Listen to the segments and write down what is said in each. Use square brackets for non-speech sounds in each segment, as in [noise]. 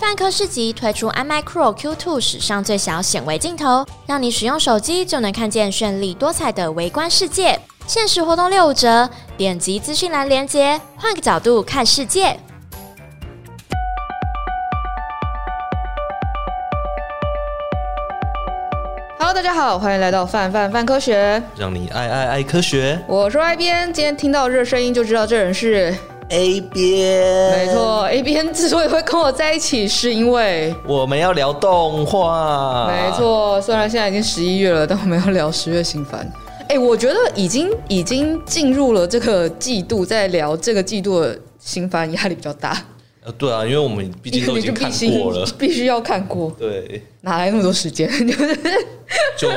泛科市集推出 iMac Pro Q2 史上最小显微镜头，让你使用手机就能看见绚丽多彩的微观世界。限时活动六五折，点击资讯栏链接，换个角度看世界。Hello，大家好，欢迎来到范范范科学，让你爱爱爱科学。我是 A 编，今天听到这声音就知道这人是 A 边。没错，A 边之所以会跟我在一起，是因为我们要聊动画。没错，虽然现在已经十一月了，但我们要聊十月新番。哎，我觉得已经已经进入了这个季度，在聊这个季度的新番，压力比较大。呃，对啊，因为我们毕竟都已经看过了，必须要看过。对，哪来那么多时间？就 [laughs] 是就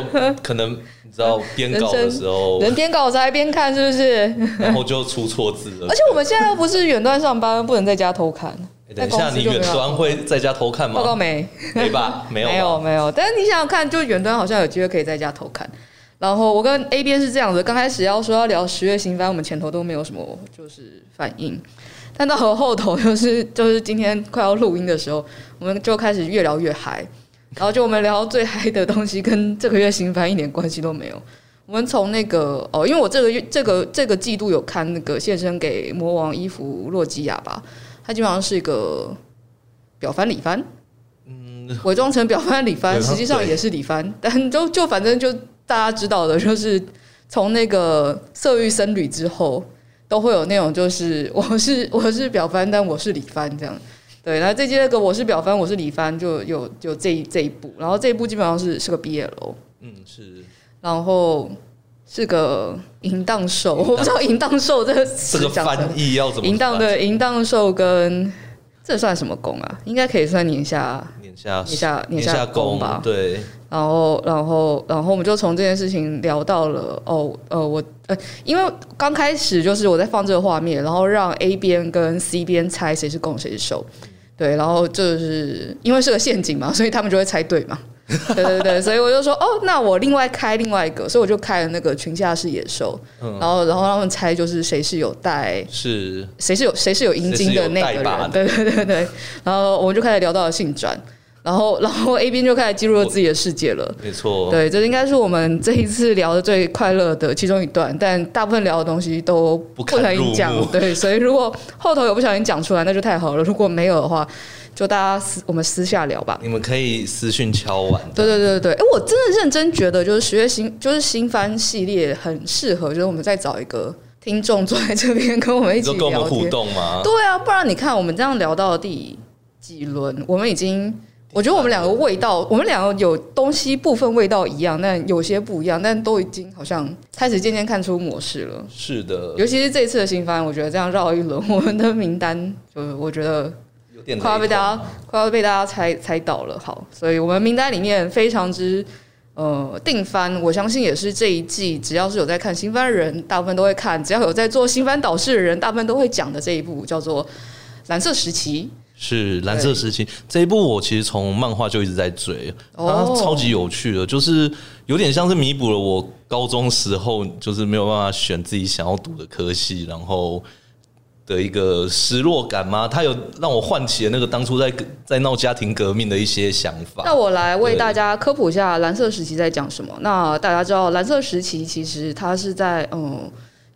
可能你知道编稿的时候，人编稿在边看，是不是？然后就出错字了。而且我们现在又不是远端上班，不能在家偷看。等一下，你远端会在家偷看吗？报告没？没吧？[laughs] 没有，没有，没有。但是你想想看，就远端好像有机会可以在家偷看。然后我跟 A 边是这样子，刚开始要说要聊十月新番，我们前头都没有什么就是反应。但到了后头，就是就是今天快要录音的时候，我们就开始越聊越嗨，然后就我们聊最嗨的东西，跟这个月新番一点关系都没有。我们从那个哦，因为我这个月这个这个季度有看那个献身给魔王伊芙洛基亚吧，它基本上是一个表番里番，嗯，伪装成表番里番，[laughs] 实际上也是里番，但就就反正就大家知道的，就是从那个色欲僧侣之后。都会有那种，就是我是我是表番，但我是里番这样，对。然后这季那个我是表翻，我是李翻，就有有这一这一部。然后这一部基本上是是个毕业楼嗯是。然后是个淫荡兽，我不知道淫荡兽这个这个翻译要怎么？淫荡的淫荡兽跟这算什么攻啊？应该可以算年下年下年下年下攻吧？对。然后，然后，然后我们就从这件事情聊到了哦，呃，我呃，因为刚开始就是我在放这个画面，然后让 A 编跟 C 编猜谁是攻谁是受，对，然后就是因为是个陷阱嘛，所以他们就会猜对嘛，[laughs] 对对对，所以我就说哦，那我另外开另外一个，所以我就开了那个群下是野兽，然后然后让他们猜就是谁是有带是。谁是有谁是有阴茎的那个人，对对对对，然后我们就开始聊到了性转。然后，然后 A B 就开始进入了自己的世界了。没错，对，这应该是我们这一次聊的最快乐的其中一段。但大部分聊的东西都不可以讲，对，所以如果后头有不小心讲出来，那就太好了。如果没有的话，就大家私我们私下聊吧。你们可以私讯敲完。对对对对，哎，我真的认真觉得，就是十月新就是新番系列很适合，就是我们再找一个听众坐在这边跟我们一起聊天，跟我们互动吗？对啊，不然你看我们这样聊到第几轮，我们已经。我觉得我们两个味道，我们两个有东西部分味道一样，但有些不一样，但都已经好像开始渐渐看出模式了。是的，尤其是这一次的新番，我觉得这样绕一轮，我们的名单就我觉得快要被大家快要被大家猜猜到了。好，所以我们名单里面非常之呃定番，我相信也是这一季只要是有在看新番的人，大部分都会看；只要有在做新番导视的人，大部分都会讲的这一部叫做《蓝色时期》。是蓝色时期这一部，我其实从漫画就一直在追，它超级有趣的，就是有点像是弥补了我高中时候就是没有办法选自己想要读的科系，然后的一个失落感吗？它有让我唤起了那个当初在在闹家庭革命的一些想法。那我来为大家科普一下蓝色时期在讲什么。那大家知道蓝色时期其实它是在嗯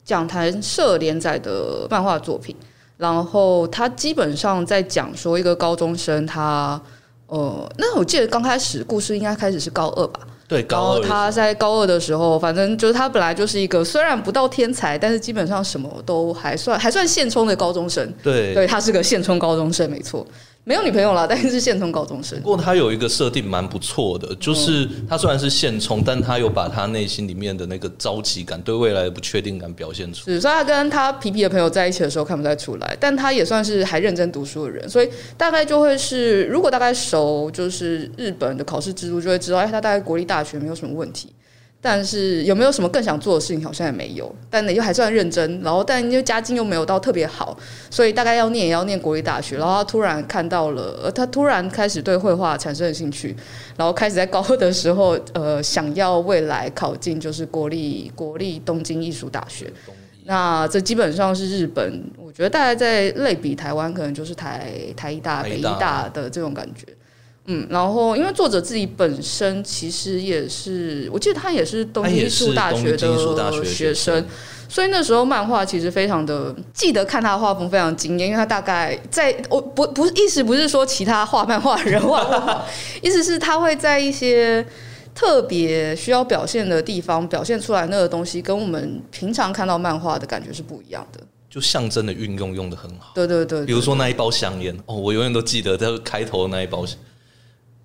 讲谈社连载的漫画作品。然后他基本上在讲说一个高中生，他呃，那我记得刚开始故事应该开始是高二吧？对，高二。他在高二的时候，反正就是他本来就是一个虽然不到天才，但是基本上什么都还算还算现充的高中生。对，对他是个现充高中生，没错。没有女朋友了，[laughs] 但是是现充高中生。不过他有一个设定蛮不错的，就是他虽然是现充，但他有把他内心里面的那个着急感、对未来的不确定感表现出来。是，所以他跟他皮皮的朋友在一起的时候看不太出来，但他也算是还认真读书的人，所以大概就会是，如果大概熟就是日本的考试制度，就会知道，哎，他大概国立大学没有什么问题。但是有没有什么更想做的事情？好像也没有。但呢，又还算认真。然后，但因为家境又没有到特别好，所以大概要念也要念国立大学。然后他突然看到了，呃他突然开始对绘画产生了兴趣。然后开始在高二的时候，呃，想要未来考进就是国立国立东京艺术大学。那这基本上是日本，我觉得大概在类比台湾，可能就是台台艺大、北艺大的这种感觉。嗯，然后因为作者自己本身其实也是，我记得他也是东京艺术大学的学生，所以那时候漫画其实非常的记得看他的画风非常惊艳，因为他大概在我不不意思不是说其他画漫画人画，[laughs] 意思是他会在一些特别需要表现的地方表现出来那个东西，跟我们平常看到漫画的感觉是不一样的，就象征的运用用的很好。对对对，对，比如说那一包香烟哦，我永远都记得在开头的那一包。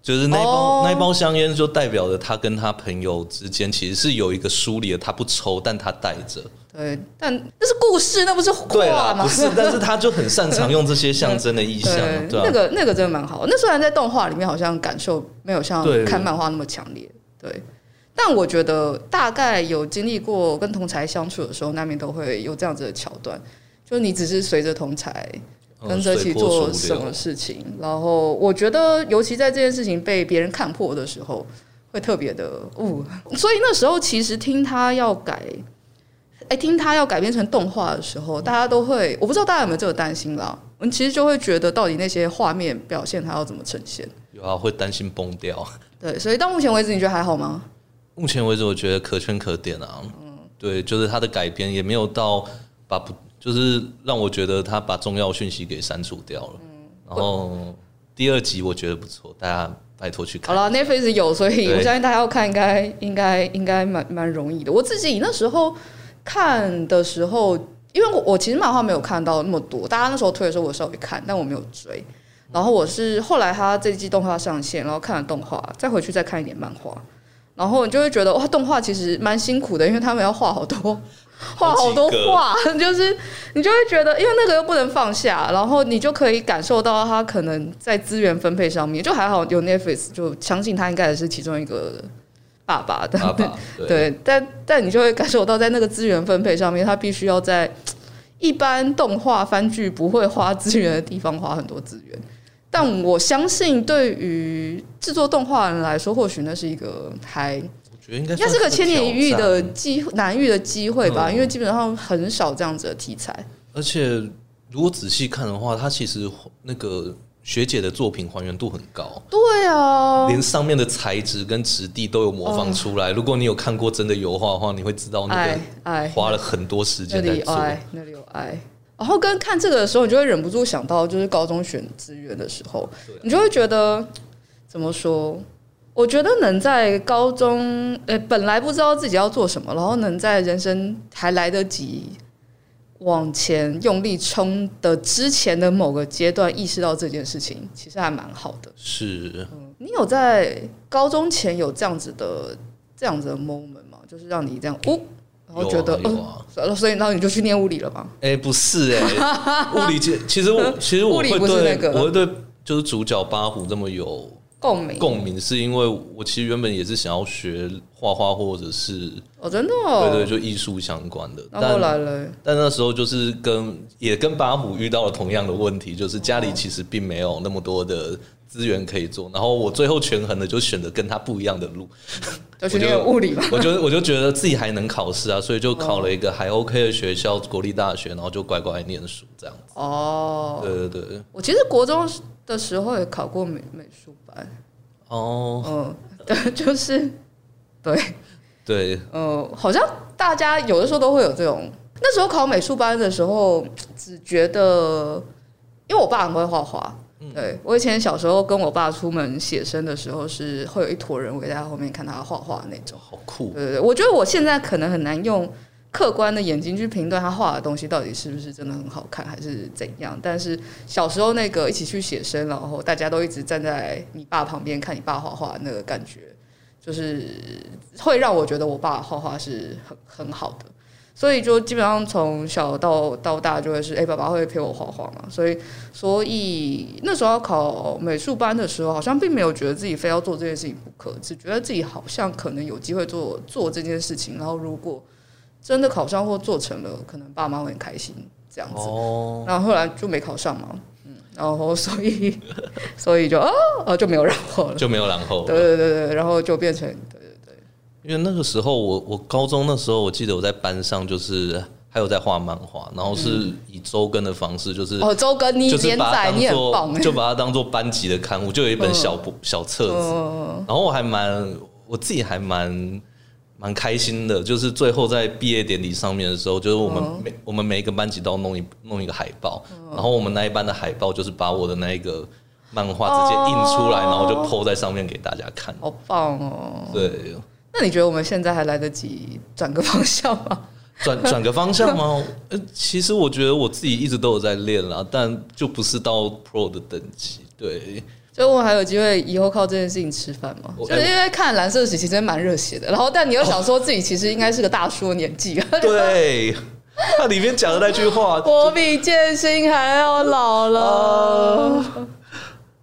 就是那包、oh. 那包香烟，就代表着他跟他朋友之间其实是有一个疏离的。他不抽，但他带着。对，但那是故事，那不是画吗？不是，[laughs] 但是他就很擅长用这些象征的意象。对，那个那个真的蛮好。那虽然在动画里面好像感受没有像看漫画那么强烈，对，对。但我觉得大概有经历过跟同才相处的时候，难免都会有这样子的桥段，就你只是随着同侪。跟着一起做什么事情，然后我觉得，尤其在这件事情被别人看破的时候，会特别的哦。所以那时候其实听他要改，哎，听他要改编成动画的时候，大家都会，我不知道大家有没有这个担心啦。我们其实就会觉得，到底那些画面表现他要怎么呈现？有啊，会担心崩掉。对，所以到目前为止，你觉得还好吗？目前为止，我觉得可圈可点啊。嗯，对，就是他的改编也没有到把不。就是让我觉得他把重要讯息给删除掉了，嗯，然后第二集我觉得不错，大家拜托去看。好了，Netflix 有，所以我相信大家要看应该应该应该蛮蛮容易的。我自己那时候看的时候，因为我我其实漫画没有看到那么多，大家那时候推的时候我稍微看，但我没有追。然后我是后来他这季动画上线，然后看了动画，再回去再看一点漫画，然后你就会觉得哇，动画其实蛮辛苦的，因为他们要画好多。画好多画，就是你就会觉得，因为那个又不能放下，然后你就可以感受到他可能在资源分配上面，就还好有 Netflix，就相信他应该也是其中一个爸爸的，爸爸 [laughs] 对，对，但但你就会感受到在那个资源分配上面，他必须要在一般动画番剧不会花资源的地方花很多资源，但我相信对于制作动画人来说，或许那是一个还。应该是个千年一遇的机难遇的机会吧，因为基本上很少这样子的题材。而且如果仔细看的话，它其实那个学姐的作品还原度很高。对啊，连上面的材质跟质地都有模仿出来。如果你有看过真的油画的话，你会知道那个花了很多时间在做。那里有爱，那里有爱。然后跟看这个的时候，你就会忍不住想到，就是高中选资源的时候，你就会觉得怎么说？我觉得能在高中，呃，本来不知道自己要做什么，然后能在人生还来得及往前用力冲的之前的某个阶段意识到这件事情，其实还蛮好的。是，嗯，你有在高中前有这样子的这样子的 moment 吗？就是让你这样，哦，然后觉得，嗯、啊，呃、啊，所以然后你就去念物理了吗？哎、欸，不是、欸，哎，[laughs] 物理界其实我其实我会对，那个、我会对就是主角八虎这么有。共鸣，共鸣是因为我其实原本也是想要学画画，或者是哦，真的，哦，对对，就艺术相关的。然后来了，但那时候就是跟也跟八虎遇到了同样的问题，就是家里其实并没有那么多的资源可以做。然后我最后权衡的就选择跟他不一样的路，[laughs] 就去念物理嘛。我就我就觉得自己还能考试啊，所以就考了一个还 OK 的学校，国立大学，然后就乖乖念书这样子。哦，对对对，我其实国中的时候也考过美美术班。哦，嗯，[laughs] 对，就是，对，对，嗯，好像大家有的时候都会有这种。那时候考美术班的时候，只觉得，因为我爸很会画画，对，我以前小时候跟我爸出门写生的时候，是会有一坨人围在他后面看他画画那种，好酷。对对对，我觉得我现在可能很难用。客观的眼睛去评断他画的东西到底是不是真的很好看，还是怎样？但是小时候那个一起去写生，然后大家都一直站在你爸旁边看你爸画画，那个感觉就是会让我觉得我爸画画是很很好的。所以就基本上从小到到大就会是，哎、爸爸会陪我画画嘛。所以所以那时候考美术班的时候，好像并没有觉得自己非要做这件事情不可，只觉得自己好像可能有机会做做这件事情。然后如果真的考上或做成了，可能爸妈会很开心这样子。哦，然后后来就没考上嘛，嗯，然后所以 [laughs] 所以就啊啊就没有然后了，就没有然后。对对对对，然后就变成对对对。因为那个时候我我高中那时候我记得我在班上就是还有在画漫画，然后是以周更的方式，就是哦周更，你连载你很棒，就把它当做班级的刊物，就有一本小小册子，然后我还蛮我自己还蛮蛮开心的，就是最后在毕业典礼上面的时候，就是我们每我们每一个班级都要弄一弄一个海报，然后我们那一班的海报就是把我的那一个漫画直接印出来，然后就 po 在上面给大家看，好棒哦！对，那你觉得我们现在还来得及转个方向吗？转 [laughs] 转个方向吗？呃，其实我觉得我自己一直都有在练啦，但就不是到 Pro 的等级。对，就我还有机会以后靠这件事情吃饭吗？就是因为看蓝色时期真的蛮热血的，然后但你又想说自己其实应该是个大叔的年纪。哦、对，他里面讲的那句话，[laughs] 我比剑心还要老了。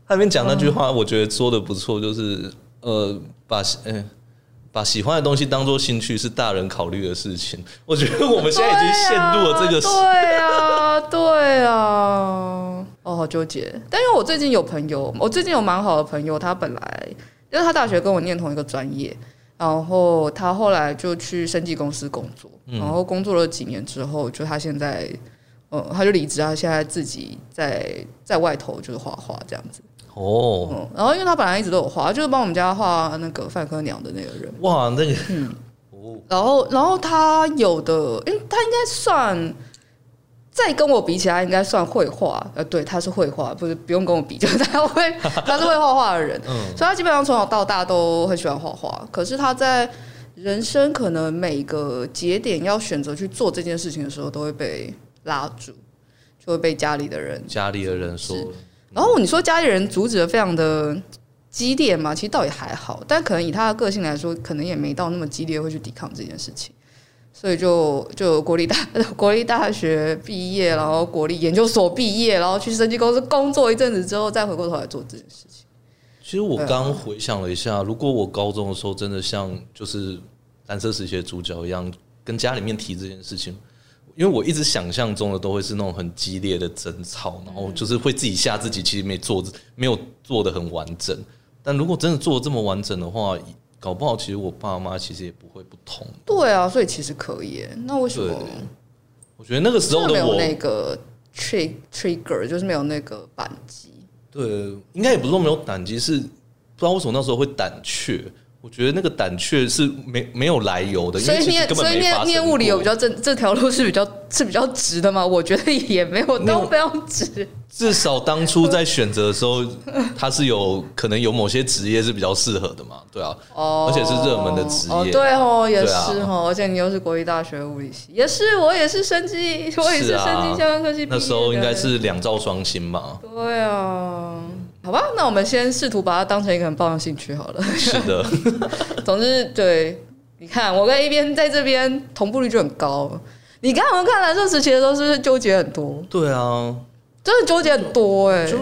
他里面讲那句话，我觉得说的不错，就是呃，把嗯。欸把喜欢的东西当做兴趣是大人考虑的事情，我觉得我们现在已经陷入了这个。对啊，对啊，哦，好纠结。但因为我最近有朋友，我最近有蛮好的朋友，他本来因为他大学跟我念同一个专业，然后他后来就去生技公司工作，然后工作了几年之后，就他现在，呃，他就离职，他现在自己在在外头就是画画这样子。哦、嗯，然后因为他本来一直都有画，就是帮我们家画那个范科娘的那个人。哇，那个，嗯，哦，然后然后他有的，因为他应该算，再跟我比起来，应该算绘画。呃，对，他是绘画，不是不用跟我比，就是他会，[laughs] 他是会画画的人。嗯，所以他基本上从小到大都很喜欢画画。可是他在人生可能每个节点要选择去做这件事情的时候，都会被拉住，就会被家里的人，家里的人说。然后你说家里人阻止的非常的激烈嘛？其实倒也还好，但可能以他的个性来说，可能也没到那么激烈会去抵抗这件事情。所以就就国立大国立大学毕业，然后国立研究所毕业，然后去生技公司工作一阵子之后，再回过头来做这件事情。其实我刚回想了一下，如果我高中的时候真的像就是蓝色时期主角一样，跟家里面提这件事情。因为我一直想象中的都会是那种很激烈的争吵，然后就是会自己吓自己，其实没做，没有做得很完整。但如果真的做的这么完整的话，搞不好其实我爸妈其实也不会不同。对啊，所以其实可以。那为什么？我觉得那个时候的我没有那个 trigger，就是没有那个扳机。对，应该也不是说没有胆机，是不知道为什么那时候会胆怯。我觉得那个胆怯是没没有来由的，所以念所以念念物理有比较正，这条路是比较 [laughs] 是比较直的嘛？我觉得也没有都非常直。至少当初在选择的时候，它是有可能有某些职业是比较适合的嘛？对啊，哦，而且是热门的职业，哦，对哦，也是哦，而且你又是国立大学物理系，也是我也是生机，我也是生机相关科系毕业，那时候应该是两兆双星嘛？对啊。好吧，那我们先试图把它当成一个很棒的兴趣好了。是的，[laughs] 总之，对，你看，我跟 A 边在这边同步率就很高。你看我们看蓝色时期的时候，是不是纠结很多？对啊，真的纠结很多哎、欸。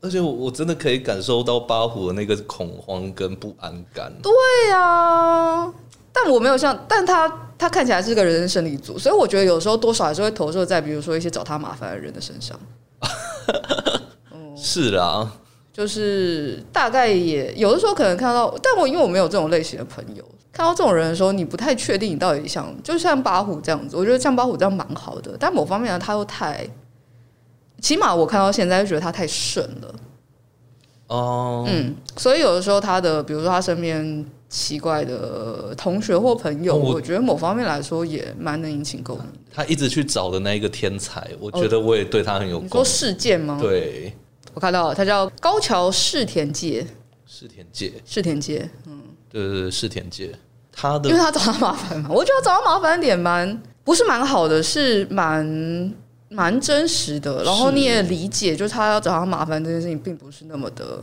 而且我我真的可以感受到八虎的那个恐慌跟不安感。对啊，但我没有像，但他他看起来是个人生胜利组，所以我觉得有时候多少还是会投射在比如说一些找他麻烦的人的身上。[laughs] 是啦。就是大概也有的时候可能看到，但我因为我没有这种类型的朋友，看到这种人的时候，你不太确定你到底想，就像八虎这样子，我觉得像八虎这样蛮好的，但某方面呢，他又太，起码我看到现在就觉得他太顺了。哦，嗯，所以有的时候他的，比如说他身边奇怪的同学或朋友，我觉得某方面来说也蛮能引起共鸣。他一直去找的那一个天才，我觉得我也对他很有共鸣。你说事件吗？对。我看到了，他叫高桥世田介，世田介，世田介，嗯，对对对，世田介，他的，因为他找他麻烦嘛，我觉得找他麻烦点蛮不是蛮好的，是蛮蛮真实的。然后你也理解，就是他要找他麻烦这件事情，并不是那么的，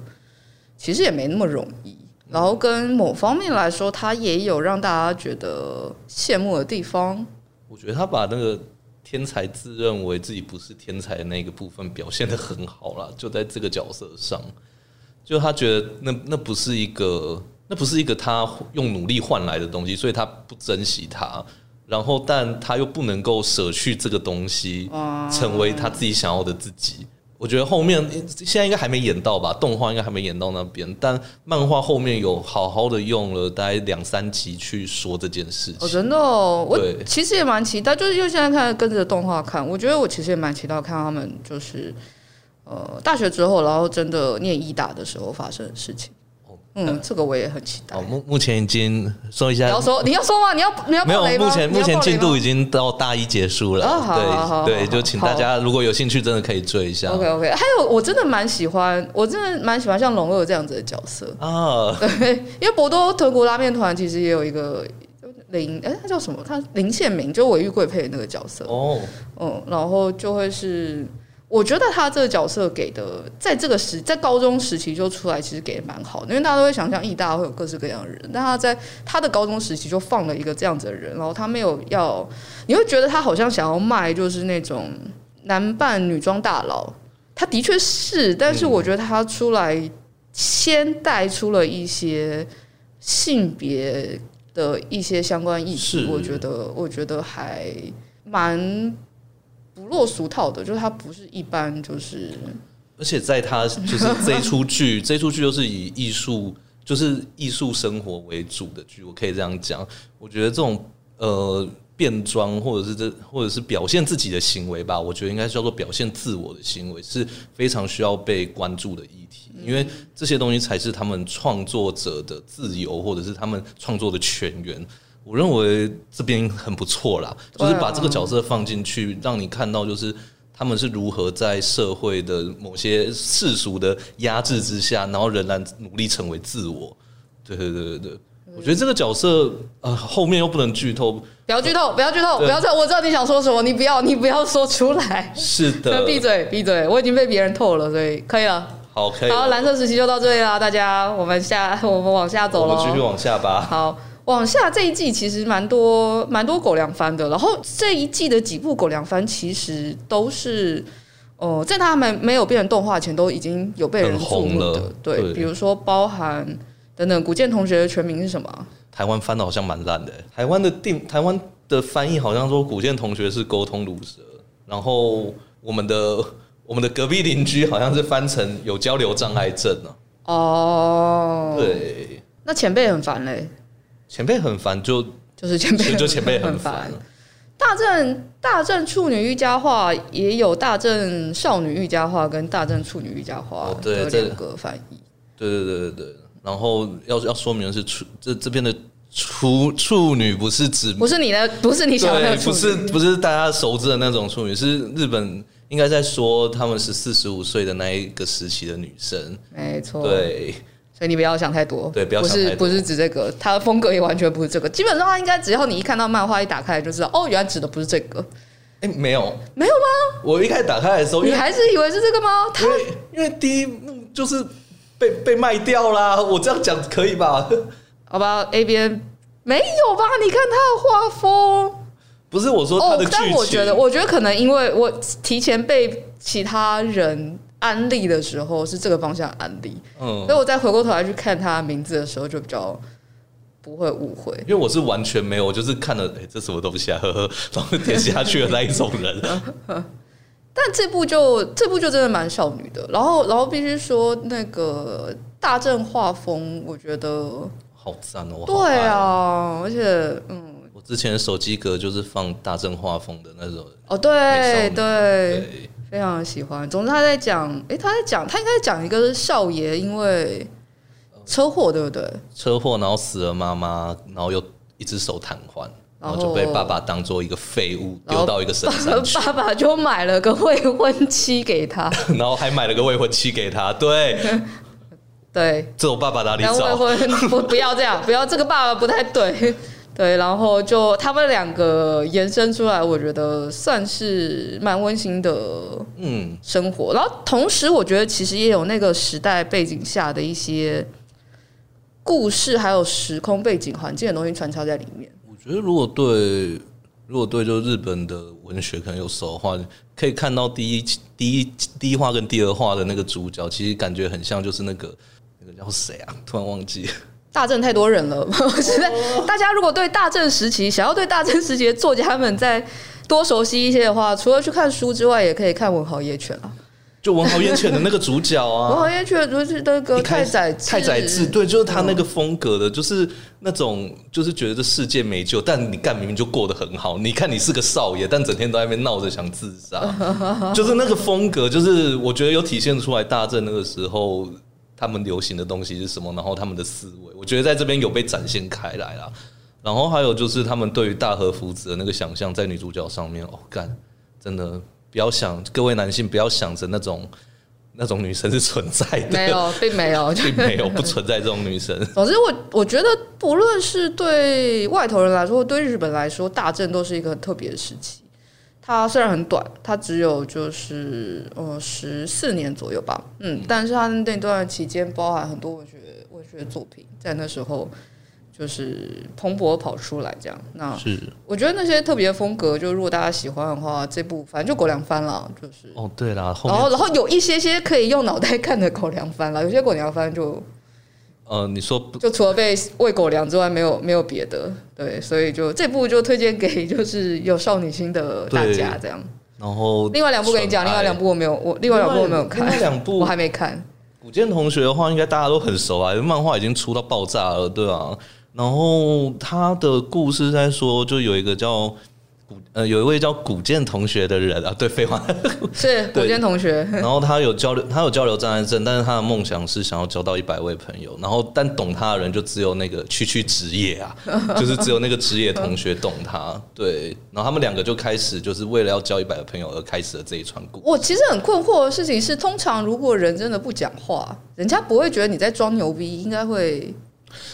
其实也没那么容易。然后跟某方面来说，他也有让大家觉得羡慕的地方。我觉得他把那个。天才自认为自己不是天才的那个部分表现的很好啦，[laughs] 就在这个角色上，就他觉得那那不是一个那不是一个他用努力换来的东西，所以他不珍惜它，然后但他又不能够舍去这个东西，成为他自己想要的自己。我觉得后面现在应该还没演到吧，动画应该还没演到那边，但漫画后面有好好的用了大概两三集去说这件事情。哦，真的哦，我其实也蛮期待，就是因为现在看跟着动画看，我觉得我其实也蛮期待看他们就是呃大学之后，然后真的念医大的时候发生的事情。嗯，这个我也很期待。哦，目目前已经说一下，你要说你要说吗？你要你要没有？目前目前进度已经到大一结束了。哦，对对，就请大家如果有兴趣，真的可以追一下。OK OK，还有我真的蛮喜欢，我真的蛮喜欢像龙二这样子的角色啊。对，因为博多豚骨拉面团其实也有一个林，哎，他叫什么？他林宪明，就尾玉贵配的那个角色哦。嗯，然后就会是。我觉得他这个角色给的，在这个时，在高中时期就出来，其实给的蛮好的，因为大家都会想象艺大会有各式各样的人，但他在他的高中时期就放了一个这样子的人，然后他没有要，你会觉得他好像想要卖，就是那种男扮女装大佬，他的确是，但是我觉得他出来先带出了一些性别的一些相关议题，我觉得我觉得还蛮。不落俗套的，就是他不是一般，就是而且在他就是这一出剧，[laughs] 这一出剧又是以艺术，就是艺术生活为主的剧，我可以这样讲。我觉得这种呃变装或者是这或者是表现自己的行为吧，我觉得应该叫做表现自我的行为，是非常需要被关注的议题，因为这些东西才是他们创作者的自由，或者是他们创作的泉源。我认为这边很不错啦，就是把这个角色放进去，让你看到就是他们是如何在社会的某些世俗的压制之下，然后仍然努力成为自我。对对对对对，我觉得这个角色啊，后面又不能剧透，不要剧透，不要剧透，不要剧透，我知道你想说什么，你不要，你不要说出来。是的，[laughs] 闭嘴，闭嘴，我已经被别人透了，所以可以了。好，可以。好，蓝色时期就到这里了，大家，我们下，我们往下走了，我们继续往下吧。好。往下这一季其实蛮多蛮多狗粮番的，然后这一季的几部狗粮番其实都是，呃，在他们没有变成动画前都已经有被人注目的，对，对比如说包含等等，古建同学的全名是什么？台湾翻的好像蛮烂的，台湾的定台湾的翻译好像说古建同学是沟通鲁蛇，然后我们的我们的隔壁邻居好像是翻成有交流障碍症呢。哦，对，那前辈很烦嘞。前辈很烦，就就是前辈就前辈很烦。大正大正处女御家话也有大正少女御家话跟大正处女御家话的两个翻译。对对对对对。然后要要说明的是处这这边的处处女不是指不是你的不是你想的不是不是大家熟知的那种处女，是日本应该在说他们是四十五岁的那一个时期的女生。没错。对。所以你不要想太多，对，不要想太多。不是不是指这个，他的风格也完全不是这个。基本上，他应该只要你一看到漫画一打开就知道，哦，原来指的不是这个。哎、欸，没有，没有吗？我一开始打开的时候，你还是以为是这个吗？他因为因为第一幕就是被被卖掉啦。我这样讲可以吧？好吧，A B N 没有吧？你看他的画风，不是我说他的剧情。但我觉得，我觉得可能因为我提前被其他人。安利的时候是这个方向安利，嗯，所以我再回过头来去看他名字的时候，就比较不会误会。因为我是完全没有，我就是看了，哎、欸，这什么东西啊，呵呵，然后点下去的那一种人。[laughs] 但这部就这部就真的蛮少女的，然后然后必须说那个大正画风，我觉得好赞哦。对啊，而且嗯，我之前手机壳就是放大正画风的那种。哦，对对。对非常的喜欢。总之他在讲，哎、欸，他在讲，他应该讲一个少爷因为车祸，对不对？车祸，然后死了妈妈，然后又一只手瘫痪，然后就被爸爸当做一个废物丢到一个深山去。爸爸就买了个未婚妻给他，[laughs] 然后还买了个未婚妻给他。对，[laughs] 对，这种爸爸哪里找？未婚不不要这样，不要这个爸爸不太对。对，然后就他们两个延伸出来，我觉得算是蛮温馨的，嗯，生活。然后同时，我觉得其实也有那个时代背景下的一些故事，还有时空背景环境的东西穿插在里面。我觉得如果对，如果对，就日本的文学可能有熟的话，可以看到第一、第一、第一话跟第二话的那个主角，其实感觉很像，就是那个那个叫谁啊？突然忘记。大正太多人了，[laughs] 现在大家如果对大正时期想要对大正时期的作家们再多熟悉一些的话，除了去看书之外，也可以看《文豪野犬》啊。就文豪野犬的那个主角啊，文豪野犬就是那个太宰治，太宰治，对，就是他那个风格的，就是那种就是觉得这世界没救，但你干明明就过得很好。你看你是个少爷，但整天都在那边闹着想自杀，[laughs] 就是那个风格，就是我觉得有体现出来大正那个时候他们流行的东西是什么，然后他们的思维，我觉得在这边有被展现开来啦。然后还有就是他们对于大和福子的那个想象，在女主角上面，哦，干，真的。不要想，各位男性不要想着那种那种女生是存在的，没有，[laughs] 并没有，并没有不存在这种女生。[laughs] 总之，我我觉得，不论是对外头人来说，对日本来说，大正都是一个很特别的时期。它虽然很短，它只有就是呃十四年左右吧，嗯，但是它那段期间包含很多文学文学作品，在那时候。就是蓬勃跑出来这样，那是我觉得那些特别的风格，就如果大家喜欢的话，这部反正就狗粮番了，就是哦对啦，然后然后有一些些可以用脑袋看的狗粮番了，有些狗粮番就呃你说就除了被喂狗粮之外，没有没有别的，对，所以就这部就推荐给就是有少女心的大家这样。然后另外两部跟你讲，另外两部我没有，我另外两部我没有看，另外两 [laughs] 部我还没看。古剑同学的话，应该大家都很熟啊，因为漫画已经出到爆炸了，对啊。然后他的故事在说，就有一个叫古呃，有一位叫古建同学的人啊，对，废话 [laughs] 是古建同学。[laughs] 然后他有交流，他有交流障碍症，但是他的梦想是想要交到一百位朋友。然后但懂他的人就只有那个区区职业啊，就是只有那个职业同学懂他。对，然后他们两个就开始就是为了要交一百个朋友而开始了这一串故事。我其实很困惑的事情是，通常如果人真的不讲话，人家不会觉得你在装牛逼，应该会。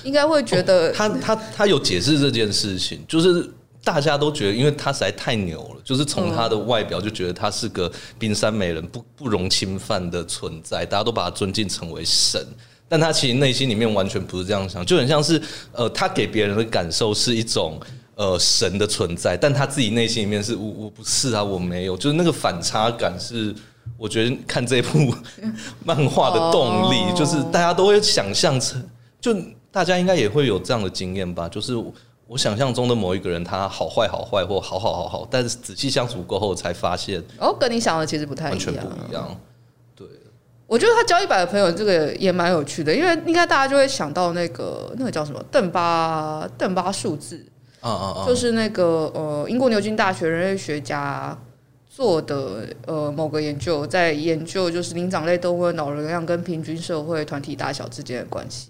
应该会觉得、哦、他他他有解释这件事情，就是大家都觉得，因为他实在太牛了，就是从他的外表就觉得他是个冰山美人，不不容侵犯的存在，大家都把他尊敬成为神。但他其实内心里面完全不是这样想，就很像是呃，他给别人的感受是一种呃神的存在，但他自己内心里面是我我不是啊，我没有，就是那个反差感是我觉得看这部 [laughs] 漫画的动力，就是大家都会想象成就。大家应该也会有这样的经验吧？就是我想象中的某一个人，他好坏好坏或好好好好，但是仔细相处过后才发现，哦，跟你想的其实不太一样，完全不一样。对，我觉得他交一百个朋友，这个也蛮有趣的，因为应该大家就会想到那个那个叫什么邓巴邓巴数字啊啊啊，就是那个呃英国牛津大学人类学家做的呃某个研究，在研究就是灵长类动物的脑容量跟平均社会团体大小之间的关系。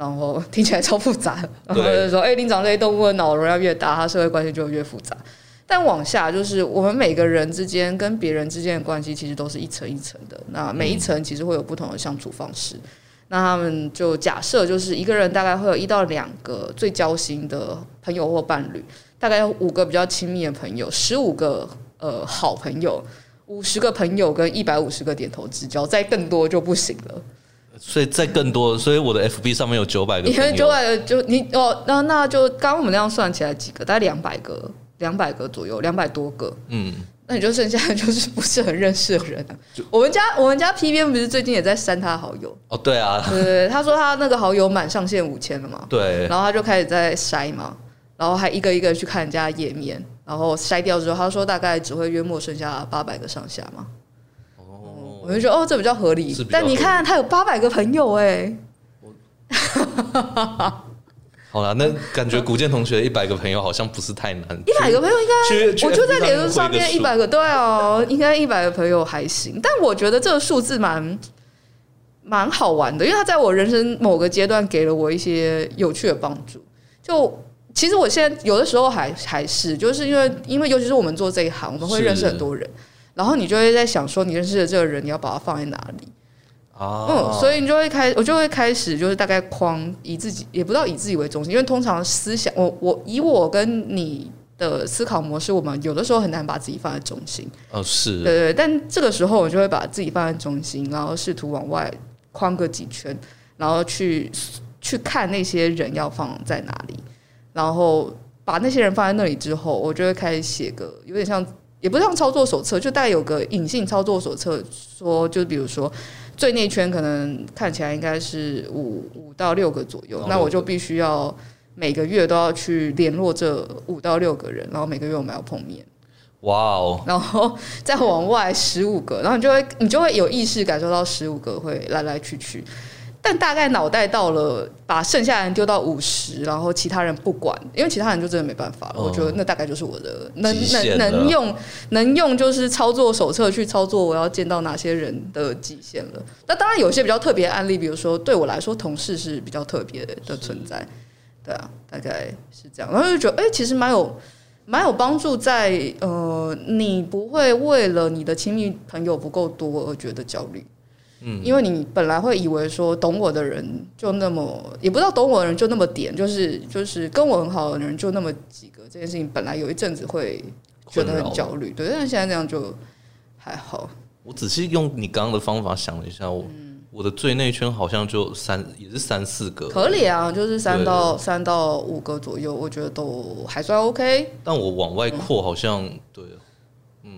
然后听起来超复杂，然后就说，哎，灵长类动物的脑容量越大，它社会关系就越复杂。但往下就是，我们每个人之间跟别人之间的关系，其实都是一层一层的。那每一层其实会有不同的相处方式。那他们就假设，就是一个人大概会有一到两个最交心的朋友或伴侣，大概有五个比较亲密的朋友，十五个呃好朋友，五十个朋友跟一百五十个点头之交，再更多就不行了。所以在更多，所以我的 FB 上面有九百个，九百个就你哦，那那就刚刚我们那样算起来几个，大概两百个，两百个左右，两百多个。嗯，那你就剩下的就是不是很认识的人啊。我们家我们家 P 编不是最近也在删他好友哦？对啊，对对，他说他那个好友满上限五千了嘛，对，然后他就开始在筛嘛，然后还一个一个去看人家页面，然后筛掉之后，他说大概只会约莫剩下八百个上下嘛。我就觉得哦，这比较合理。合理，但你看，他有八百个朋友哎。[laughs] 好了，那感觉古建同学一百个朋友好像不是太难。一百个朋友应该，我就在脸书上面一百个，对哦，应该一百个朋友还行。但我觉得这个数字蛮蛮好玩的，因为他在我人生某个阶段给了我一些有趣的帮助。就其实我现在有的时候还还是，就是因为因为尤其是我们做这一行，我们会认识很多人。然后你就会在想说，你认识的这个人，你要把它放在哪里？哦，嗯，所以你就会开，我就会开始就是大概框以自己，也不知道以自己为中心，因为通常思想，我我以我跟你的思考模式，我们有的时候很难把自己放在中心。哦，是，对对。但这个时候，我就会把自己放在中心，然后试图往外框个几圈，然后去去看那些人要放在哪里，然后把那些人放在那里之后，我就会开始写个有点像。也不像操作手册，就带有个隐性操作手册，说就比如说最内圈可能看起来应该是五五到六个左右，那我就必须要每个月都要去联络这五到六个人，然后每个月我们要碰面。哇哦！然后再往外十五个，然后你就会你就会有意识感受到十五个会来来去去。但大概脑袋到了，把剩下人丢到五十，然后其他人不管，因为其他人就真的没办法了。哦、我觉得那大概就是我的能能能用能用就是操作手册去操作我要见到哪些人的极限了。那当然有些比较特别的案例，比如说对我来说，同事是比较特别的存在。对啊，大概是这样。然后就觉得，哎、欸，其实蛮有蛮有帮助在，在呃，你不会为了你的亲密朋友不够多而觉得焦虑。嗯，因为你本来会以为说懂我的人就那么，也不知道懂我的人就那么点，就是就是跟我很好的人就那么几个，这件事情本来有一阵子会觉得很焦虑，对，但是现在这样就还好。我仔细用你刚刚的方法想了一下，我、嗯、我的最内圈好像就三，也是三四个，合理啊，就是三到三到五个左右，我觉得都还算 OK。但我往外扩好像、嗯、对。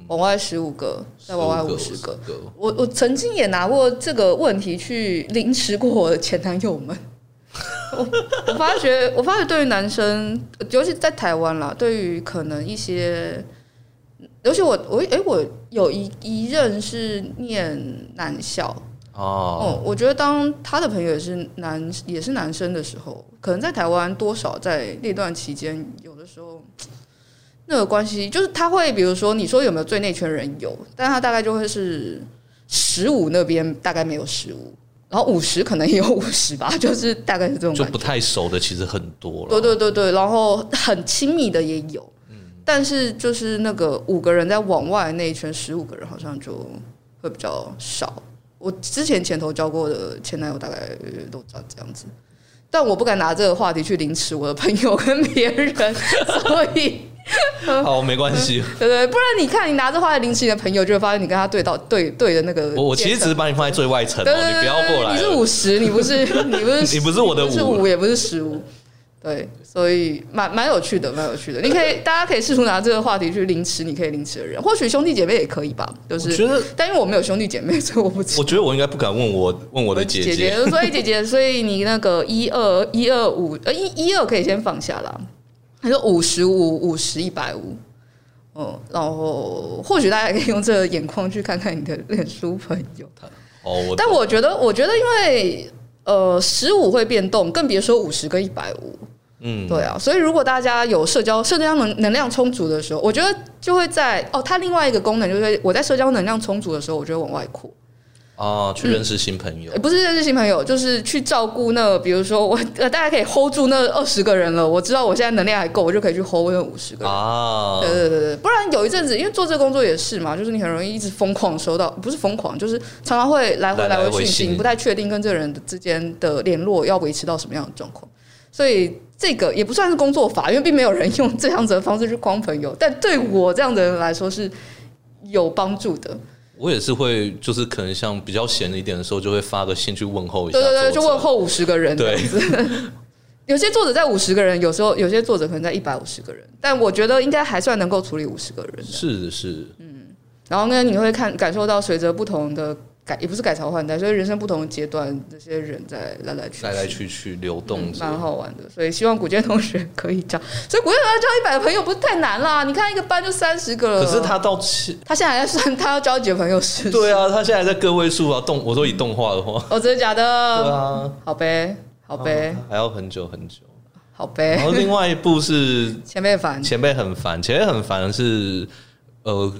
往外十五个，再往外五十个。个我我曾经也拿过这个问题去凌迟过我的前男友们。[laughs] 我我发觉，我发觉对于男生，尤其在台湾啦，对于可能一些，尤其我我哎、欸，我有一一任是念男校哦、嗯，我觉得当他的朋友也是男也是男生的时候，可能在台湾多少在那段期间，有的时候。那个关系就是他会，比如说你说有没有最内圈人有，但他大概就会是十五那边大概没有十五，然后五十可能也有五十吧，[laughs] 就是大概是这种。就不太熟的其实很多了。对对对对，然后很亲密的也有，嗯，但是就是那个五个人在往外那一圈，十五个人好像就会比较少。我之前前头交过的前男友大概都长这样子，但我不敢拿这个话题去凌迟我的朋友跟别人，[laughs] 所以。[laughs] 好，没关系。[laughs] 对对，不然你看，你拿着话来凌迟你的朋友，就会发现你跟他对到对对的那个。我我其实只是把你放在最外层，你不要过来。你是五十，你不是 [laughs] 你不是你不是我的五，是五也不是十五。对，所以蛮蛮有趣的，蛮有趣的。你可以，大家可以试图拿这个话题去凌迟你可以凌迟的人，或许兄弟姐妹也可以吧。就是觉得，但因为我没有兄弟姐妹，所以我不知道。我觉得我应该不敢问我问我的姐姐，姐姐所以姐姐，所以你那个一二一二五呃一一二可以先放下啦。他说五十五、五十、一百五，嗯，然后或许大家可以用这个眼光去看看你的脸书朋友。哦，但我觉得，我觉得，因为呃，十五会变动，更别说五十跟一百五。嗯，对啊，所以如果大家有社交社交能能量充足的时候，我觉得就会在哦，它另外一个功能就是我在社交能量充足的时候，我就会往外扩。啊，去认识新朋友，嗯，不是认识新朋友，就是去照顾那，比如说我，呃，大家可以 hold 住那二十个人了。我知道我现在能量还够，我就可以去 hold 那五十个人。啊，对对对对，不然有一阵子，因为做这个工作也是嘛，就是你很容易一直疯狂收到，不是疯狂，就是常常会来回来回讯息，你不太确定跟这个人之间的联络要维持到什么样的状况。所以这个也不算是工作法，因为并没有人用这样子的方式去框朋友，但对我这样的人来说是有帮助的。我也是会，就是可能像比较闲一点的时候，就会发个信去问候一下。对对对，就问候五十个人。对，[laughs] 有些作者在五十个人，有时候有些作者可能在一百五十个人，但我觉得应该还算能够处理五十个人。是是，嗯，然后呢，你会看感受到随着不同的。改也不是改朝换代，所以人生不同的阶段，这些人在来来去去，来来去去流动，蛮、嗯、好玩的。所以希望古建同学 [laughs] 可以交，所以古建同学交一百个朋友不是太难啦。你看一个班就三十个了，可是他到七，他现在还在算他要交几个朋友是？对啊，他现在在个位数啊。动我说以动画的话，哦，真的假的？对啊，好呗，好呗、啊，还要很久很久，好呗。然后另外一部是 [laughs] 前辈烦，前辈很烦，前辈很烦的是呃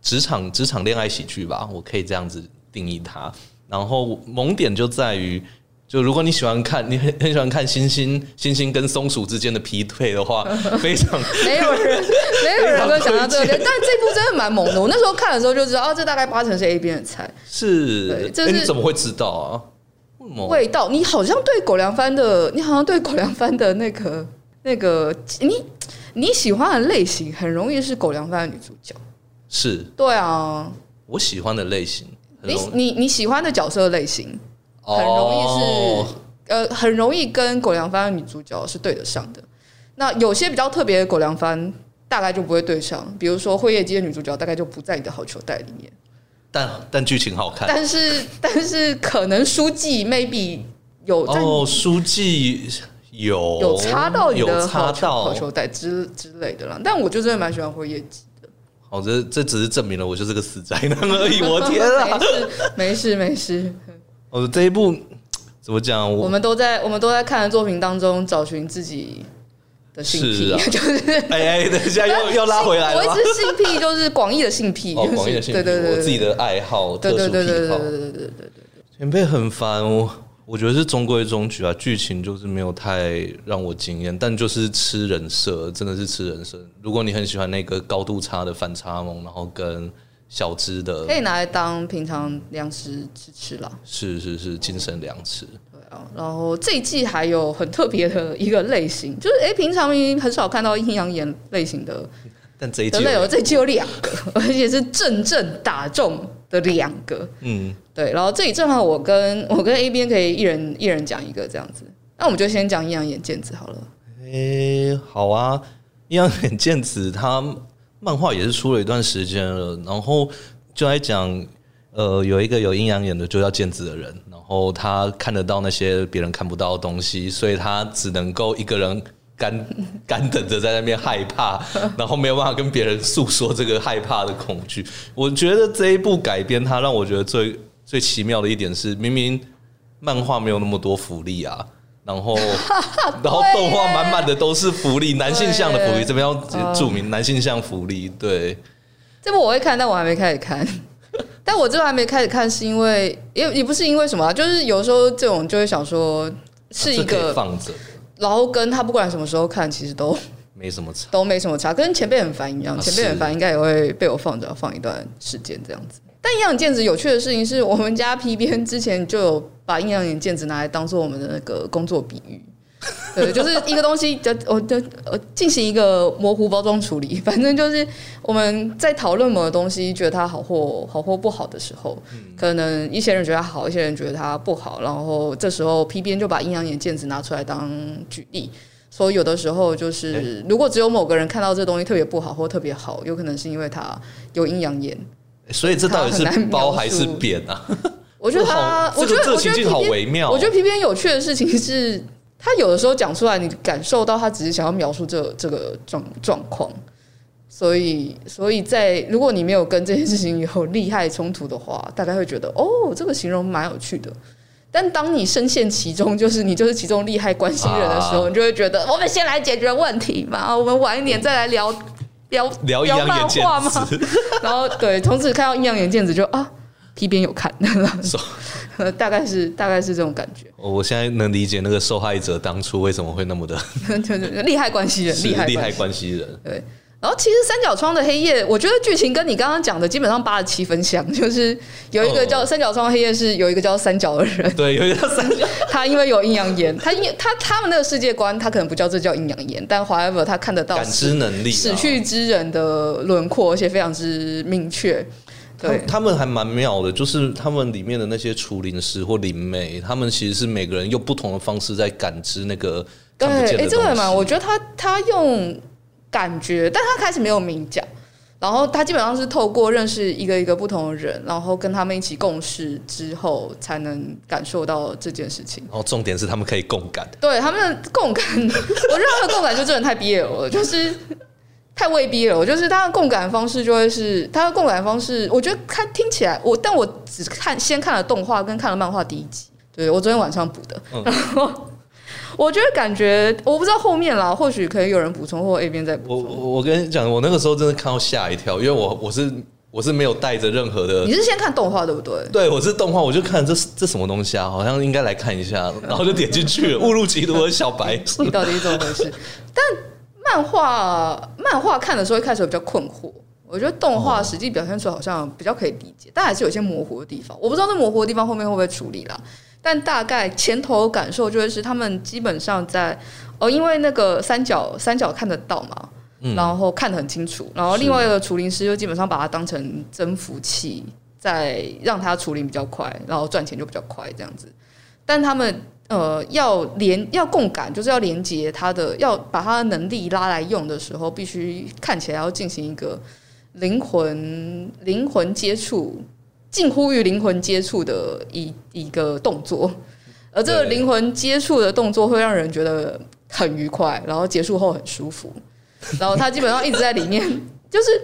职场职场恋爱喜剧吧，我可以这样子定义它。然后萌点就在于，就如果你喜欢看，你很很喜欢看猩猩猩猩跟松鼠之间的匹配的话，[laughs] 非常没有人没有人会想到这个，[laughs] 但这部真的蛮萌的。我那时候看的时候就知道，哦，这大概八成是 A 边的菜。是，这是、欸、你怎么会知道啊？味道，你好像对狗粮番的，你好像对狗粮番的那个那个你你喜欢的类型，很容易是狗粮番的女主角。是，对啊，我喜欢的类型。你你你喜欢的角色类型，很容易是、oh. 呃，很容易跟狗粮番的女主角是对得上的。那有些比较特别的狗粮番，大概就不会对上。比如说《辉夜姬》的女主角，大概就不在你的好球袋里面。但但剧情好看。但是但是可能书记 maybe 有哦，oh, 书记有有插到你的好球好球袋之之类的啦。但我就真的蛮喜欢《辉夜姬》的。好，这这只是证明了我就是个死宅男而已。我天啊，[laughs] 没事没事没事。哦，这一部怎么讲？我们都在我们都在看的作品当中找寻自己的性癖，啊、[laughs] 就是哎哎，等一下又又拉回来了。我一直性癖就是广义的性癖，哦，广义的性癖，对对对，我自己的爱好，特殊癖好，对对对对对对对对对。前辈很烦我。我觉得是中规中矩啊，剧情就是没有太让我惊艳，但就是吃人设，真的是吃人设。如果你很喜欢那个高度差的反差萌，然后跟小资的，可以拿来当平常粮食吃吃啦。是是是，精神粮食。对啊，然后这一季还有很特别的一个类型，就是哎，平常很少看到阴阳眼类型的，但这一季有这一季有两个，而且是正正打中的两个。嗯。对，然后这里正好我跟 [laughs] 我跟 A 编可以一人一人讲一个这样子，那我们就先讲阴阳眼剑子好了。诶，好啊，阴阳眼剑子他漫画也是出了一段时间了，然后就来讲，呃，有一个有阴阳眼的就叫剑子的人，然后他看得到那些别人看不到的东西，所以他只能够一个人干干等着在那边害怕，[laughs] 然后没有办法跟别人诉说这个害怕的恐惧。我觉得这一部改编，它让我觉得最。最奇妙的一点是，明明漫画没有那么多福利啊，然后 [laughs] 然后动画满满的都是福利，男性向的福利，这边要注明男性向福利。对，这部我会看，但我还没开始看。[laughs] 但我这个还没开始看，是因为也也不是因为什么，啊就是有时候这种就会想说是一个放着，然后跟他不管什么时候看，其实都没什么差，都没什么差，跟前辈很烦一样。前辈很烦，应该也会被我放着放一段时间这样子。但阴阳眼剑子有趣的事情是我们家皮鞭之前就有把阴阳眼剑子拿来当做我们的那个工作比喻，[laughs] 对，就是一个东西，就我就呃进行一个模糊包装处理，[laughs] 反正就是我们在讨论某个东西，觉得它好或好或不好的时候，可能一些人觉得它好，一些人觉得它不好，然后这时候 P 编就把阴阳眼镜子拿出来当举例，说有的时候就是如果只有某个人看到这东西特别不好或特别好，有可能是因为他有阴阳眼。所以这到底是包还是贬啊？我觉得他，我觉得这个情境好微妙。我觉得 P 编有趣的事情是，他有的时候讲出来，你感受到他只是想要描述这这个状状况。所以，所以在如果你没有跟这件事情有利害冲突的话，大概会觉得哦，这个形容蛮有趣的。但当你深陷其中，就是你就是其中利害关系人的时候，你就会觉得我们先来解决问题嘛，我们晚一点再来聊。聊聊阴阳眼剑子，[laughs] 然后对，从此看到阴阳眼镜子就啊，P 编有看，[laughs] [laughs] 大概是大概是这种感觉。我现在能理解那个受害者当初为什么会那么的 [laughs] 利害关系人，利害利害关系人，对。然后其实三角窗的黑夜，我觉得剧情跟你刚刚讲的基本上八十七分像，就是有一个叫三角窗的黑夜，是有一个叫三角的人，对，有一个叫三角，他因为有阴阳眼，他因他他们那个世界观，他可能不叫这叫阴阳眼，但 however 他看得到感知能力，死去之人的轮廓，而且非常之明确。对，他们还蛮妙的，就是他们里面的那些除灵师或灵媒，他们其实是每个人用不同的方式在感知那个看不见的东西。对，哎，这个嘛，我觉得他他用。感觉，但他开始没有明讲，然后他基本上是透过认识一个一个不同的人，然后跟他们一起共事之后，才能感受到这件事情。然后重点是他们可以共感，对他们的共感，[laughs] 我觉得他的共感就真的太 BL 了，就是太未逼了。我就是他的共感方式就会是他的共感方式，我觉得看听起来我，但我只看先看了动画跟看了漫画第一集，对，我昨天晚上补的，[laughs] 然后。我觉得感觉我不知道后面啦，或许可以有人补充或 A 边再补充。我我跟你讲，我那个时候真的看到吓一跳，因为我我是我是没有带着任何的。你是先看动画对不对？对，我是动画，我就看这这什么东西啊，好像应该来看一下，然后就点进去了，误入歧途的小白。[laughs] 你到底是怎么回事？但漫画漫画看的时候一开始比较困惑，我觉得动画实际表现出来好像比较可以理解，但还是有些模糊的地方。我不知道这模糊的地方后面会不会处理啦。但大概前头感受就是，他们基本上在哦，因为那个三角三角看得到嘛，嗯、然后看得很清楚，然后另外一个除灵师就基本上把它当成增幅器，在让它除灵比较快，然后赚钱就比较快这样子。但他们呃要连要共感，就是要连接他的，要把他的能力拉来用的时候，必须看起来要进行一个灵魂灵魂接触。近乎于灵魂接触的一一个动作，而这个灵魂接触的动作会让人觉得很愉快，然后结束后很舒服。然后他基本上一直在里面，[laughs] 就是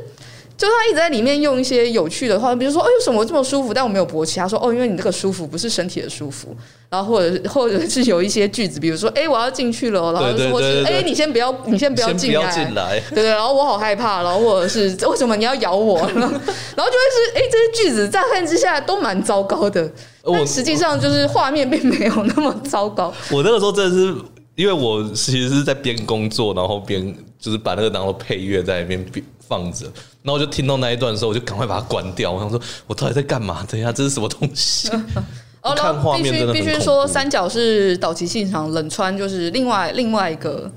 就他一直在里面用一些有趣的话，比如说，哎，为什么这么舒服？但我没有勃起。他说，哦，因为你这个舒服不是身体的舒服。然后或者 [laughs] 或者是有一些句子，比如说，哎，我要进去了，然后或者是，哎，你先不要，你先不要进来，进来，对对。然后我好害怕，然后或者是为什么你要咬我？然后，然后就会是，哎，这些句子乍看之下都蛮糟糕的，但实际上就是画面并没有那么糟糕。我那个时候真的是，因为我其实是在边工作，然后边就是把那个当做配乐在里面放着，然后我就听到那一段的时候，我就赶快把它关掉。我想说，我到底在干嘛？等一下，这是什么东西？[laughs] 哦，看画面真的必须说，三角是岛崎信长，冷川就是另外另外一个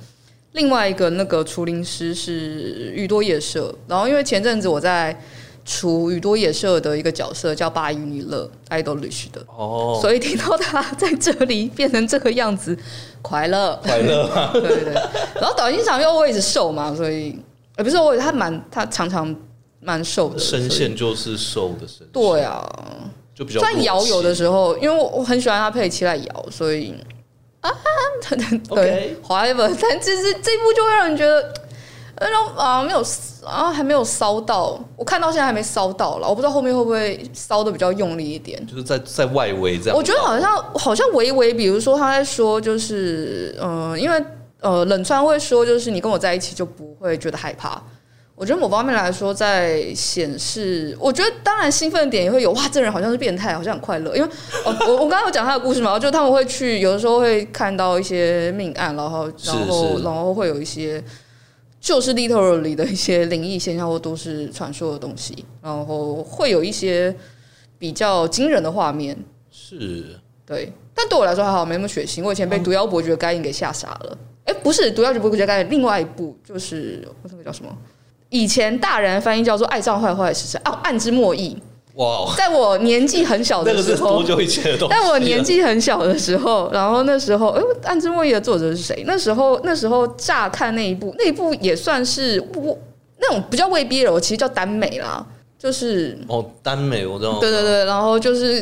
另外一个那个除灵师是宇多野社。然后因为前阵子我在除宇多野社的一个角色叫八乙女乐 idolish 的哦，所以听到他在这里变成这个样子，快乐快乐，[laughs] 对对对。然后岛崎信长又位置瘦嘛，所以。呃，不是我，他蛮他常常蛮瘦的，声线就是瘦的声线。对啊，就比较。在摇有的时候，因为我我很喜欢他配七濑遥，所以啊，[laughs] 对，however，但其实这一部就会让人觉得，那种啊没有啊还没有烧到，我看到现在还没烧到了，我不知道后面会不会烧的比较用力一点，就是在在外围这样。我觉得好像好像微微，比如说他在说，就是嗯、呃，因为。呃，冷川会说，就是你跟我在一起就不会觉得害怕。我觉得某方面来说，在显示，我觉得当然兴奋的点也会有。哇，这人好像是变态，好像很快乐。因为，[laughs] 哦，我我刚刚有讲他的故事嘛，就他们会去，有的时候会看到一些命案，然后，然后，然后会有一些，就是 literally 的一些灵异现象或都市传说的东西，然后会有一些比较惊人的画面。是，对。但对我来说还好，没那么血腥。我以前被毒妖伯爵该隐给吓傻了。哎，不是，毒妖伯爵该隐，另外一部就是那个叫什么？以前大人翻译叫做《爱上坏坏时辰》哦，《暗之末裔》。哇！在我年纪很小的时候，多久以前的东西？在我年纪很小的时候，然后那时候，哎，《暗之末裔》的作者是谁？那时候，那时候乍看那一部，那一部也算是我那种不叫未 BL，其实叫耽美啦。就是哦，耽美我知道。对对对，然后就是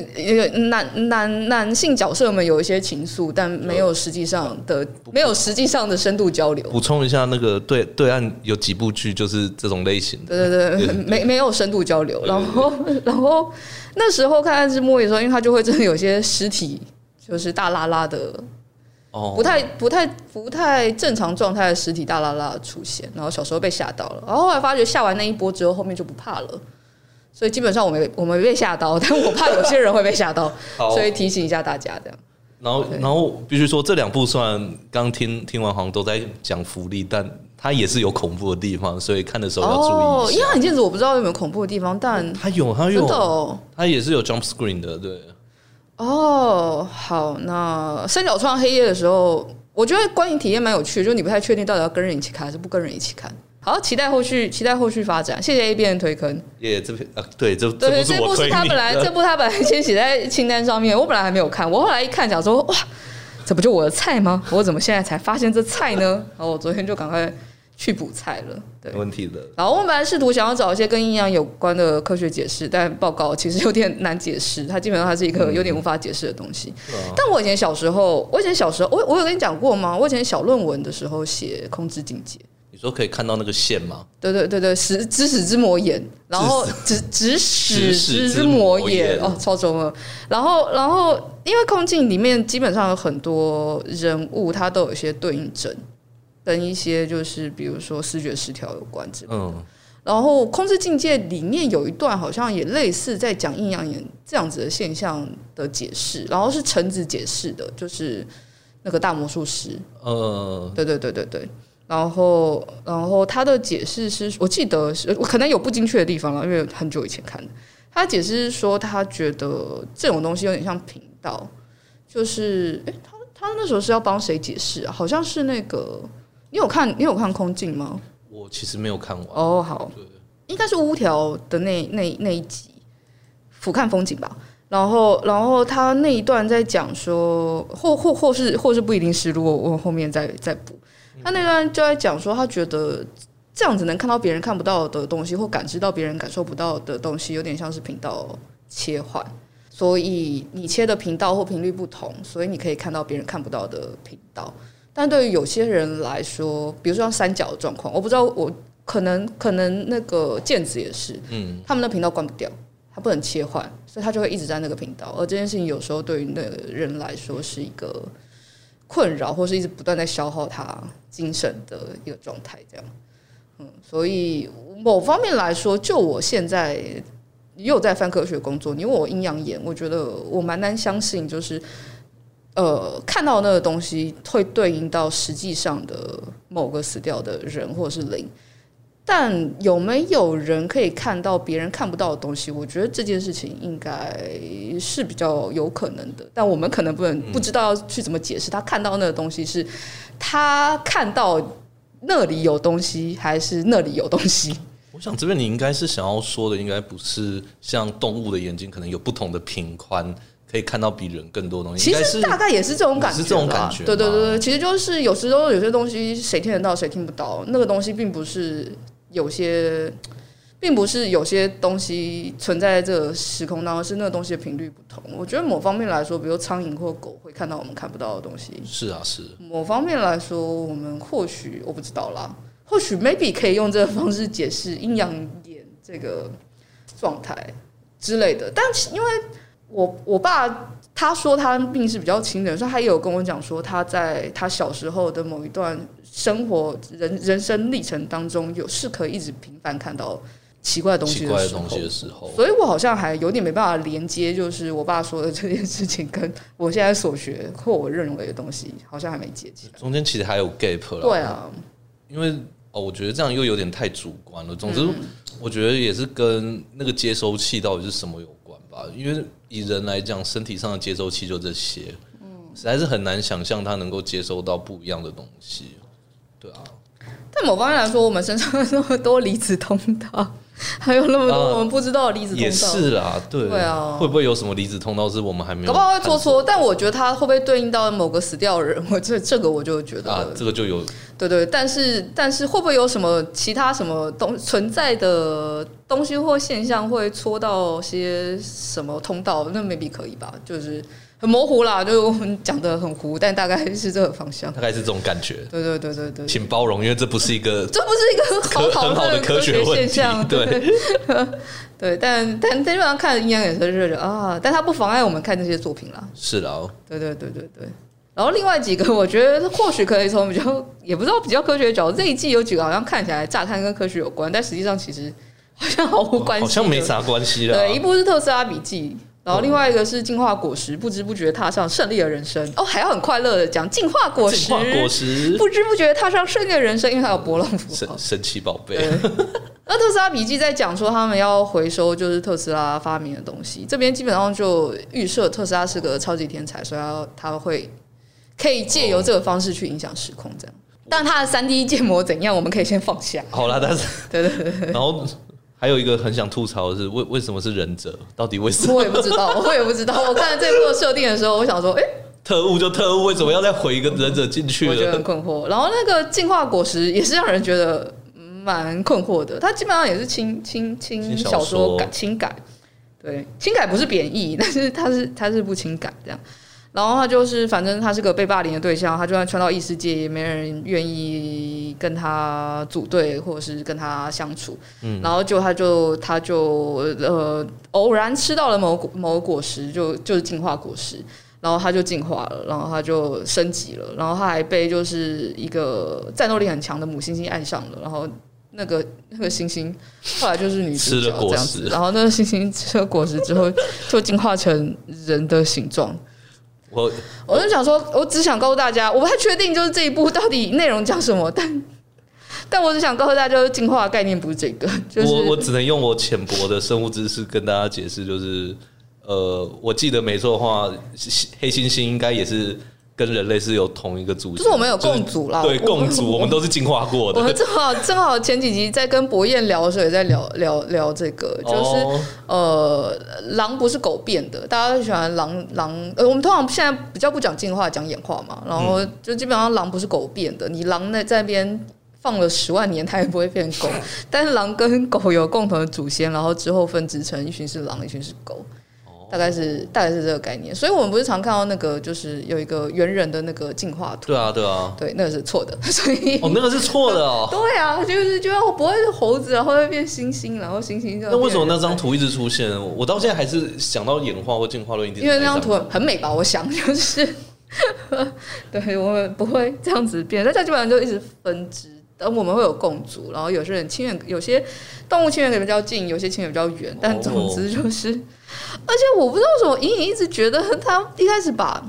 男男男性角色们有一些情愫，但没有实际上的没有实际上的深度交流。补充一下，那个对对岸有几部剧就是这种类型的。对对对，没没有深度交流。然后 [laughs] 然后那时候看《暗之末裔》的时候，因为他就会真的有些尸体，就是大拉拉的，哦，不太不太不太正常状态的尸体大拉拉的出现。然后小时候被吓到了，然后后来发觉下完那一波之后，后面就不怕了。所以基本上我没我没被吓到，[laughs] 但我怕有些人会被吓到，所以提醒一下大家这样。然后，然后必须说这两部虽然刚听听完好像都在讲福利，但它也是有恐怖的地方，所以看的时候要注意。哦，因为很镜子我不知道有没有恐怖的地方，但它有，它有，哦、它也是有 jump screen 的，对。哦，好，那三角窗黑夜的时候，我觉得观影体验蛮有趣的，就是你不太确定到底要跟人一起看还是不跟人一起看。好，期待后续，期待后续发展。谢谢 A B 的推坑。耶，这篇啊，对，这对这部是他本来这部他本来先写在清单上面，我本来还没有看，我后来一看，想说哇，这不就我的菜吗？我怎么现在才发现这菜呢？然后我昨天就赶快去补菜了。对，没问题的。然后我们本来试图想要找一些跟阴阳有关的科学解释，但报告其实有点难解释，它基本上它是一个有点无法解释的东西。嗯、但我以前小时候，我以前小时候，我我有跟你讲过吗？我以前小论文的时候写空之境界。你说可以看到那个线吗？对对对对，使指使之魔眼，然后指指使之魔眼哦，超中了。然后然后，因为空镜里面基本上有很多人物，他都有一些对应症，跟一些就是比如说视觉失调有关之类的。嗯。然后空之境界里面有一段好像也类似在讲阴阳眼这样子的现象的解释，然后是橙子解释的，就是那个大魔术师。呃。对对对对对。然后，然后他的解释是我记得是我可能有不精确的地方了，因为很久以前看的。他解释是说，他觉得这种东西有点像频道，就是诶，他他那时候是要帮谁解释啊？好像是那个，你有看你有看空镜吗？我其实没有看完。哦，好，对应该是乌条的那那那一集俯瞰风景吧。然后，然后他那一段在讲说，或或或是或是不一定是，如果我后面再再补。他那段就在讲说，他觉得这样子能看到别人看不到的东西，或感知到别人感受不到的东西，有点像是频道切换。所以你切的频道或频率不同，所以你可以看到别人看不到的频道。但对于有些人来说，比如说像三角的状况，我不知道我可能可能那个剑子也是，嗯，他们的频道关不掉，他不能切换，所以他就会一直在那个频道。而这件事情有时候对于那个人来说是一个困扰，或是一直不断在消耗他精神的一个状态，这样。嗯，所以某方面来说，就我现在又在翻科学工作，你问我阴阳眼，我觉得我蛮难相信，就是呃，看到那个东西会对应到实际上的某个死掉的人或者是灵。但有没有人可以看到别人看不到的东西？我觉得这件事情应该是比较有可能的，但我们可能不能不知道要去怎么解释。他看到那个东西是他看到。那里有东西，还是那里有东西？我想这边你应该是想要说的，应该不是像动物的眼睛，可能有不同的频宽，可以看到比人更多东西。其实大概也是这种感觉，是这种感觉。对对对对，其实就是有时候有些东西谁听得到，谁听不到。那个东西并不是有些。并不是有些东西存在在这个时空当中，是那个东西的频率不同。我觉得某方面来说，比如苍蝇或狗会看到我们看不到的东西。是啊，是。某方面来说，我们或许我不知道啦，或许 maybe 可以用这个方式解释阴阳眼这个状态之类的。但因为我我爸他说他病是比较轻的，所以他也有跟我讲说他在他小时候的某一段生活人人生历程当中，有是可以一直频繁看到。奇怪的东西的时候，所以我好像还有点没办法连接，就是我爸说的这件事情跟我现在所学或我认为的东西，好像还没接起来。中间其实还有 gap 了。对啊，因为哦，我觉得这样又有点太主观了。总之，我觉得也是跟那个接收器到底是什么有关吧。因为以人来讲，身体上的接收器就这些，嗯，实在是很难想象他能够接收到不一样的东西。对啊，但某方面来说，我们身上有那么多离子通道。[laughs] 还有那么多我们不知道的离子通道，也是啦，对，对啊，会不会有什么离子通道是我们还没有？搞不好会做错，但我觉得它会不会对应到某个死掉的人？[laughs] 我这这个我就觉得啊，这个就有对对，但是但是会不会有什么其他什么东存在的东西或现象会戳到些什么通道？那 maybe 可以吧，就是。很模糊啦，就我们讲的很糊，但大概是这个方向，大概是这种感觉。对对对对对，请包容，因为这不是一个，这不是一个很好，很好的科学现象。对对，但但基本上看阴阳眼是热热啊，但它不妨碍我们看这些作品啦。是的哦，对对对对对。然后另外几个，我觉得或许可以从比较也不知道比较科学的角度，这一季有几个好像看起来乍看跟科学有关，但实际上其实好像毫无关系，好像没啥关系了。对，一部是《特斯拉笔记》。然后另外一个是进化果实，不知不觉踏上胜利的人生哦，还要很快乐的讲进化果实，进化果实不知不觉踏上胜利的人生，因为它有波浪符神神奇宝贝。[laughs] 那特斯拉笔记在讲说他们要回收就是特斯拉发明的东西，这边基本上就预设特斯拉是个超级天才，所以他他会可以借由这个方式去影响时空，这样。但他的三 D 建模怎样，我们可以先放下。好了，但是对对对，然后。还有一个很想吐槽的是，为为什么是忍者？到底为什么？我也不知道，[laughs] 我也不知道。我看这部设定的时候，我想说，哎、欸，特务就特务，为什么要再回一个忍者进去？我觉得很困惑。然后那个进化果实也是让人觉得蛮困惑的。它基本上也是轻轻轻小说改轻改，对，轻改不是贬义，但是它是它是不轻改这样。然后他就是，反正他是个被霸凌的对象，他就算穿到异世界，也没人愿意跟他组队或者是跟他相处。嗯，然后就他就他就呃偶然吃到了某某果实，就就是进化果实，然后他就进化了，然后他就升级了，然后他还被就是一个战斗力很强的母猩猩爱上了，然后那个那个猩猩 [laughs] 后来就是女主角这样子，然后那个猩猩吃了果实之后就进化成人的形状。我我就想说，我只想告诉大家，我不太确定就是这一部到底内容讲什么，但但我只想告诉大家，就是进化的概念不是这个。就是我我只能用我浅薄的生物知识跟大家解释，就是呃，我记得没错的话，黑猩猩应该也是。跟人类是有同一个族，就是我们有共祖啦。对，共祖，我们都是进化过的。我们正好正好前几集在跟博彦聊的时候，也在聊聊聊这个，就是呃，狼不是狗变的，大家都喜欢狼狼。呃，我们通常现在比较不讲进化，讲演化嘛。然后就基本上狼不是狗变的，你狼那在那边放了十万年，它也不会变狗。[laughs] 但是狼跟狗有共同的祖先，然后之后分支成一群是狼，一群是狗。大概是大概是这个概念。所以我们不是常看到那个，就是有一个猿人的那个进化图。对啊，对啊，对，那个是错的。[laughs] 所以哦，那个是错的哦。[laughs] 对啊，就是就要不会是猴子，然后会变猩猩，然后猩猩就。那为什么那张图一直出现？我到现在还是想到演化或进化论一点。因为那张图很美吧？我想 [laughs] 就是，对我们不会这样子变，大家基本上就一直分支。等我们会有共组，然后有些人亲缘，有些动物亲缘可能比较近，有些亲缘比较远，但总之就是，哦、而且我不知道为什么隐隐一直觉得他一开始把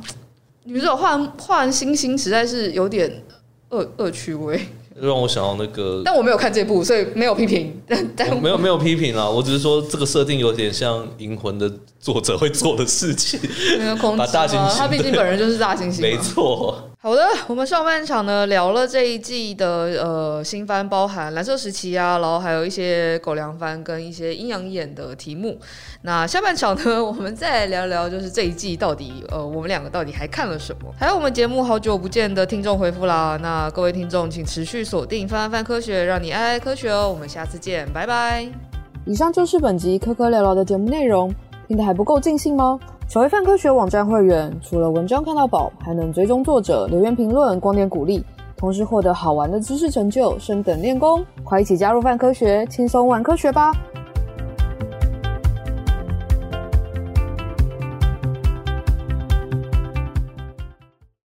女主角画画星星实在是有点恶恶趣味。让我想到那个，但我没有看这部，所以没有批评。[laughs] 但但没有没有批评啦，我只是说这个设定有点像《银魂》的作者会做的事情。把大猩猩，他毕竟本人就是大猩猩。没错。好的，我们上半场呢聊了这一季的呃新番，包含蓝色时期啊，然后还有一些狗粮番跟一些阴阳眼的题目。那下半场呢，我们再聊聊，就是这一季到底呃我们两个到底还看了什么？还有我们节目好久不见的听众回复啦，那各位听众请持续锁定范范科学，让你爱爱科学哦。我们下次见，拜拜。以上就是本集科科聊聊的节目内容，听得还不够尽兴吗？成为泛科学网站会员，除了文章看到宝，还能追踪作者、留言评论、光点鼓励，同时获得好玩的知识成就、升等练功。快一起加入泛科学，轻松玩科学吧！